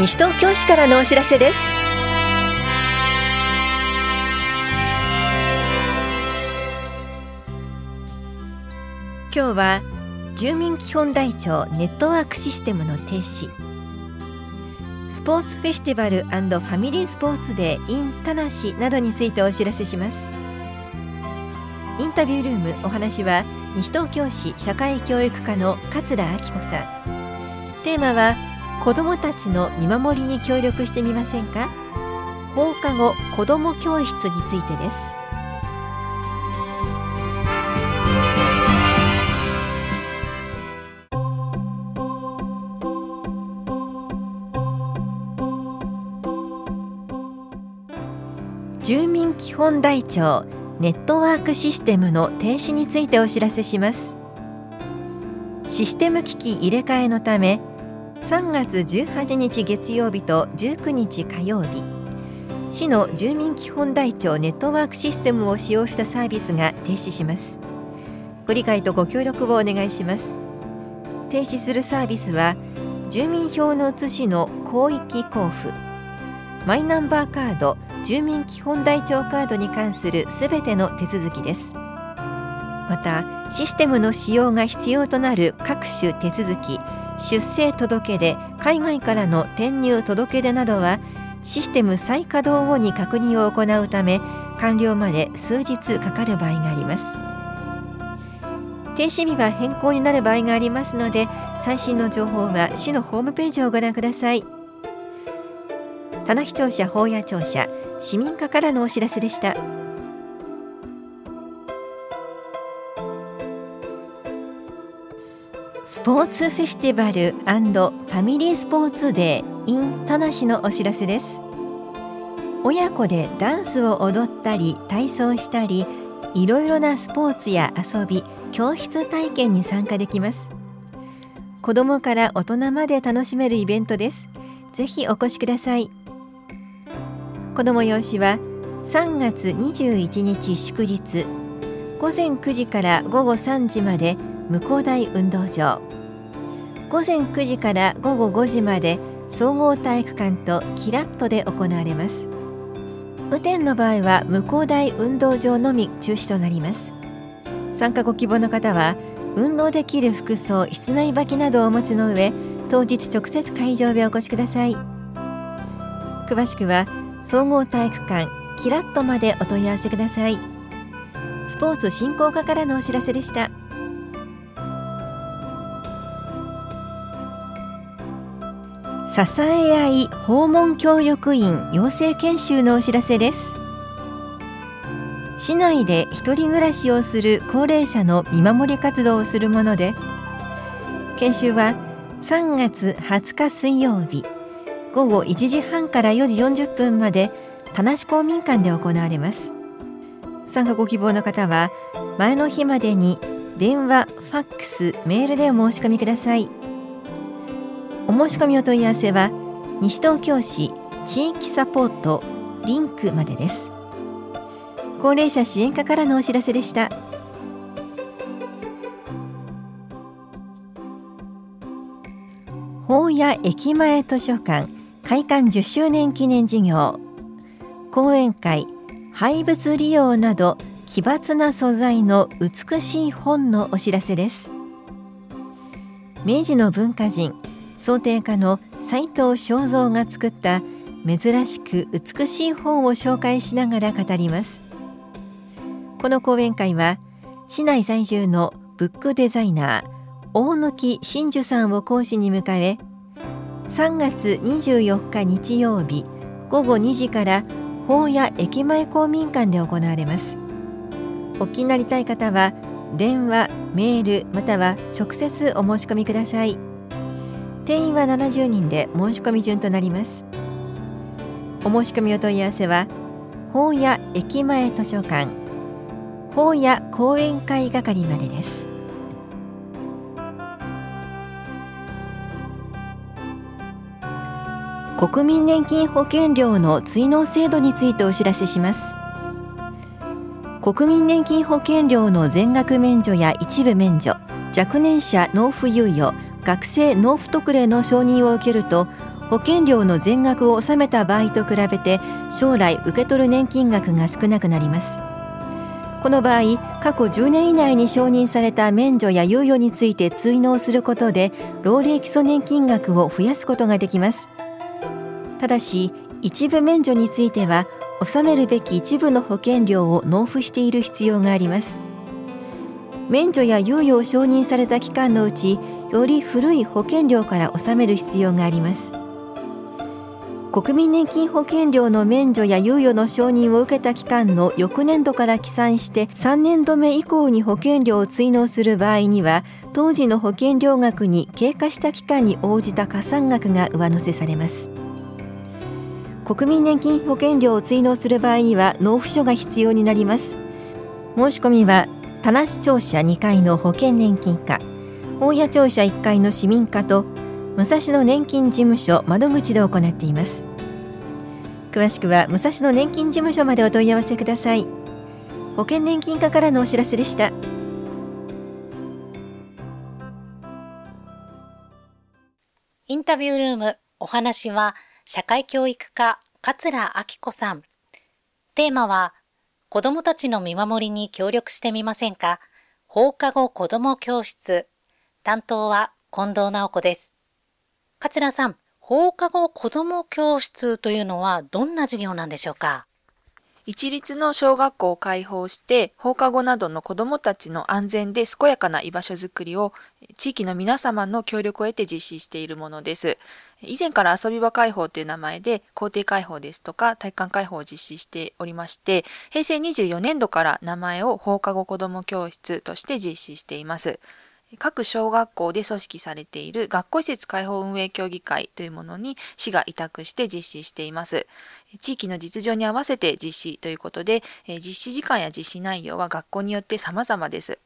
西東京市からのお知らせです。今日は住民基本台帳ネットワークシステムの停止。スポーツフェスティバルファミリースポーツデー in 田無などについてお知らせします。インタビュールームお話は西東京市社会教育課の桂明子さん。テーマは子どもたちの見守りに協力してみませんか？放課後子ども教室についてです。住民基本台帳ネットワークシステムの停止についてお知らせします。システム機器入れ替えのため3月18日月曜日と19日火曜日市の住民基本台帳ネットワークシステムを使用したサービスが停止します。ご理解とご協力をお願いします。停止するサービスは住民票の写しの広域交付。マイナンバーカード住民基本台帳カードに関するすべての手続きです。またシステムの使用が必要となる各種手続き出生届出海外からの転入届出などはシステム再稼働後に確認を行うため完了まで数日かかる場合があります。停止日は変更になる場合がありますので最新の情報は市のホームページをご覧ください。棚視聴者法や庁舎市民課からのお知らせでした。スポーツフェスティバルファミリースポーツデー in 田無のお知らせです。親子でダンスを踊ったり体操したりいろいろなスポーツや遊び教室体験に参加できます。子どもから大人まで楽しめるイベントです。ぜひお越しください。この催しは3月21日祝日。午前9時から午後3時まで向こう台運動場。午前9時から午後5時まで総合体育館とキラットで行われます。雨天の場合は向こう台運動場のみ中止となります。参加ご希望の方は運動できる服装室内履きなどをお持ちの上当日直接会場へお越しください。詳しくは総合体育館キラットまでお問い合わせください。スポーツ振興課からのお知らせでした。支え合い訪問協力員養成研修のお知らせです。市内で一人暮らしをする高齢者の見守り活動をするもので研修は3月20日水曜日午後1時半から4時40分まで田無公民館で行われます。参加ご希望の方は前の日までに電話、ファックス、メールでお申し込みください。お申し込みお問い合わせは西東京市地域サポートリンクまでです。高齢者支援課からのお知らせでした。法屋駅前図書館開館10周年記念事業。講演会廃物利用など奇抜な素材の美しい本のお知らせです。明治の文化人想定家の斉藤正蔵が作った珍しく美しい本を紹介しながら語ります。この講演会は市内在住のブックデザイナー大貫真珠さんを講師に迎え3月24日日曜日午後2時から法屋駅前公民館で行われます。お気になりたい方は電話メールまたは直接お申し込みください。定員は70人で申し込み順となります。お申し込みお問い合わせは法屋駅前図書館法屋講演会係までです。国民年金保険料の追納制度についてお知らせします。国民年金保険料の全額免除や一部免除若年者納付猶予学生納付特例の承認を受けると保険料の全額を納めた場合と比べて将来受け取る年金額が少なくなります。この場合過去10年以内に承認された免除や猶予について追納することで老齢基礎年金額を増やすことができます。ただし一部免除については納めるべき一部の保険料を納付している必要があります。免除や猶予を承認された期間のうちより古い保険料から納める必要があります。国民年金保険料の免除や猶予の承認を受けた期間の翌年度から起算して3年度目以降に保険料を追納する場合には当時の保険料額に経過した期間に応じた加算額が上乗せされます。国民年金保険料を追納する場合には納付書が必要になります。申し込みは田無庁舎2階の保険年金課。大谷庁舎1階の市民課と武蔵野年金事務所窓口で行っています。詳しくは武蔵野年金事務所までお問い合わせください。保険年金課からのお知らせでした。インタビュールームお話は社会教育課桂明子さん。テーマは子供たちの見守りに協力してみませんか？放課後子ども教室。担当は近藤直子です。桂さん、放課後子ども教室というのはどんな授業なんでしょうか？一律の小学校を開放して放課後などの子どもたちの安全で健やかな居場所づくりを地域の皆様の協力を得て実施しているものです。以前から遊び場開放という名前で校庭開放ですとか体育館開放を実施しておりまして平成24年度から名前を放課後子ども教室として実施しています。各小学校で組織されている学校施設開放運営協議会というものに市が委託して実施しています。地域の実情に合わせて実施ということで、実施時間や実施内容は学校によって様々です。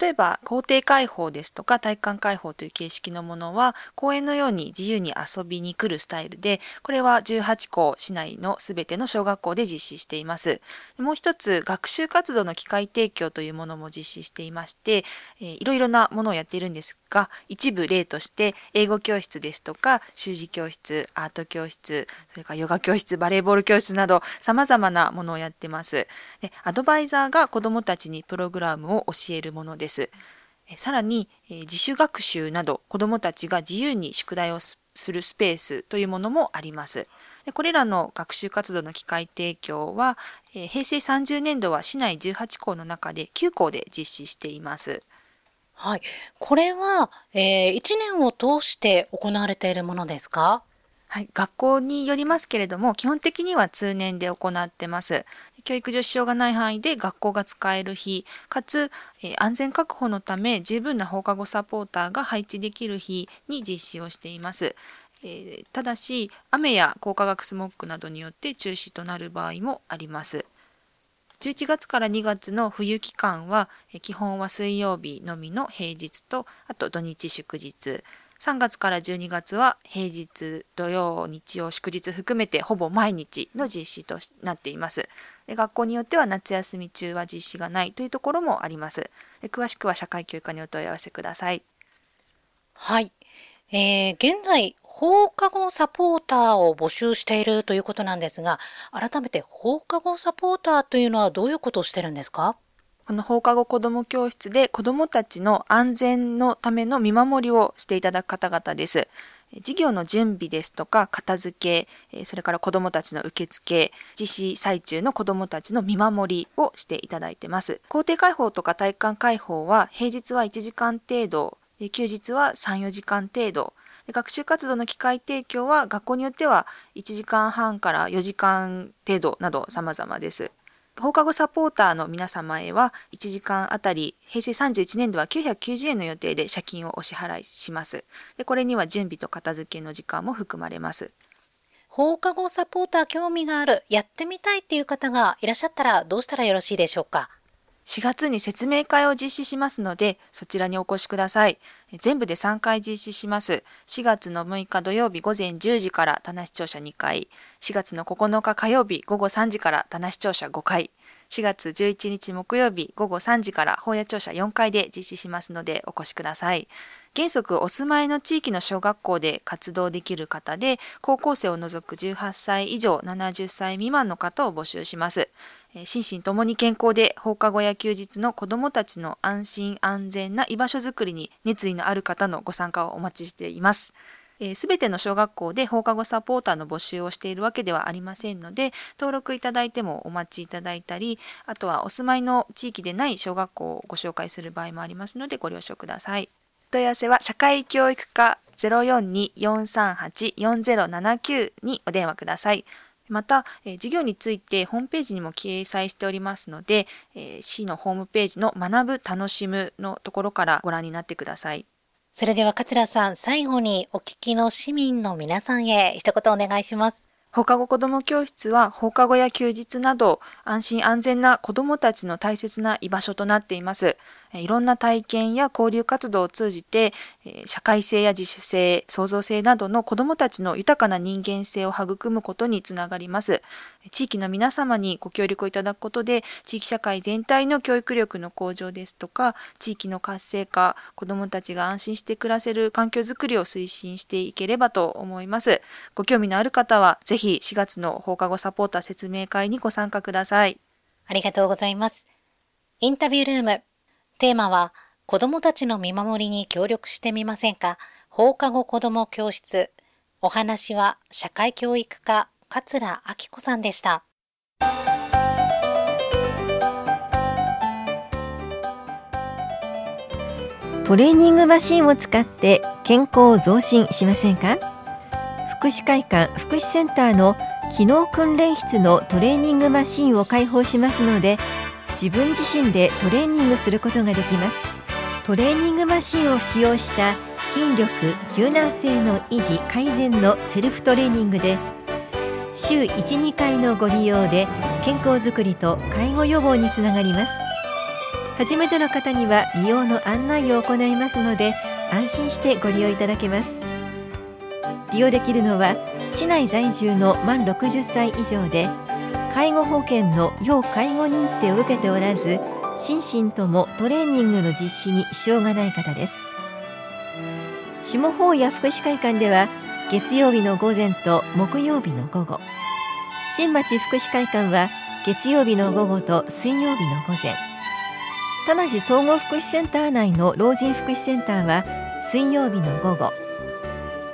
例えば、校庭開放ですとか体育館開放という形式のものは、公園のように自由に遊びに来るスタイルで、これは18校市内のすべての小学校で実施しています。もう一つ、学習活動の機会提供というものも実施していまして、えー、いろいろなものをやっているんですが、一部例として、英語教室ですとか、習字教室、アート教室、それからヨガ教室、バレーボール教室など、様々なものをやっています。でアドバイザーが子供たちにプログラムを教えるものです。さらに、自主学習など子どもたちが自由に宿題をするスペースというものもあります。これらの学習活動の機会提供は、平成30年度は市内18校の中で9校で実施しています。はい。これは、えー、1年を通して行われているものですか？はい、学校によりますけれども、基本的には通年で行ってます。教育上支障がない範囲で学校が使える日、かつ、え、安全確保のため十分な放課後サポーターが配置できる日に実施をしています。え、ただし、雨や光化学スモッグなどによって中止となる場合もあります。11月から2月の冬期間は、基本は水曜日のみの平日と、あと土日祝日。3月から12月は平日、土曜、日曜、祝日含めてほぼ毎日の実施となっています。で学校によっては夏休み中は実施がないというところもあります。で詳しくは社会教育課にお問い合わせください。はい。えー、現在、放課後サポーターを募集しているということなんですが、改めて放課後サポーターというのはどういうことをしてるんですか？この放課後子ども教室で子どもたちの安全のための見守りをしていただく方々です。授業の準備ですとか片付け、それから子どもたちの受付、実施最中の子どもたちの見守りをしていただいてます。校庭開放とか体育館開放は平日は1時間程度、休日は3、4時間程度、学習活動の機会提供は学校によっては1時間半から4時間程度など様々です。放課後サポーターの皆様へは1時間あたり平成31年度は990円の予定で借金をお支払いします。でこれには準備と片付けの時間も含まれます。放課後サポーター興味がある、やってみたいっていう方がいらっしゃったらどうしたらよろしいでしょうか？4月に説明会を実施しますので、そちらにお越しください。全部で3回実施します。4月の6日土曜日午前10時から棚視聴者2回、4月の9日火曜日午後3時から棚視聴者5回、4月11日木曜日午後3時から本屋庁舎4階で実施しますのでお越しください。原則お住まいの地域の小学校で活動できる方で高校生を除く18歳以上70歳未満の方を募集します。心身ともに健康で放課後や休日の子どもたちの安心安全な居場所づくりに熱意のある方のご参加をお待ちしています。す、べ、ての小学校で放課後サポーターの募集をしているわけではありませんので、登録いただいてもお待ちいただいたり、あとはお住まいの地域でない小学校をご紹介する場合もありますのでご了承ください。問い合わせは社会教育課042-438-4079にお電話ください。また、えー、事業についてホームページにも掲載しておりますので、えー、市のホームページの学ぶ楽しむのところからご覧になってください。それでは桂さん、最後にお聞きの市民の皆さんへ一言お願いします。放課後子ども教室は放課後や休日など安心安全な子どもたちの大切な居場所となっています。いろんな体験や交流活動を通じて社会性や自主性創造性などの子どもたちの豊かな人間性を育むことにつながります。地域の皆様にご協力をいただくことで地域社会全体の教育力の向上ですとか地域の活性化子どもたちが安心して暮らせる環境づくりを推進していければと思います。ご興味のある方はぜひ4月の放課後サポーター説明会にご参加ください。ありがとうございます。インタビュールーム。テーマは、子供たちの見守りに協力してみませんか？放課後子供教室。お話は、社会教育課、桂明子さんでした。トレーニングマシンを使って健康を増進しませんか？福祉会館福祉センターの機能訓練室のトレーニングマシンを開放しますので自分自身でトレーニングすることができます。トレーニングマシンを使用した筋力柔軟性の維持改善のセルフトレーニングで週12回のご利用で健康づくりと介護予防につながります。初めての方には利用の案内を行いますので安心してご利用いただけます。利用できるのは市内在住の満60歳以上で介護保険の要介護認定を受けておらず心身ともトレーニングの実施に支障がない方です。下法や福祉会館では月曜日の午前と木曜日の午後。新町福祉会館は月曜日の午後と水曜日の午前。田梨総合福祉センター内の老人福祉センターは水曜日の午後。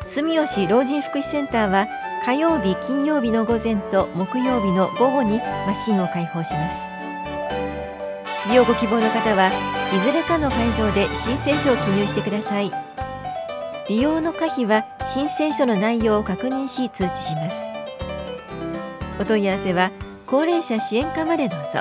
住吉老人福祉センターは火曜日金曜日の午前と木曜日の午後にマシンを開放します。利用ご希望の方はいずれかの会場で申請書を記入してください。利用の可否は申請書の内容を確認し通知します。お問い合わせは高齢者支援課までどうぞ。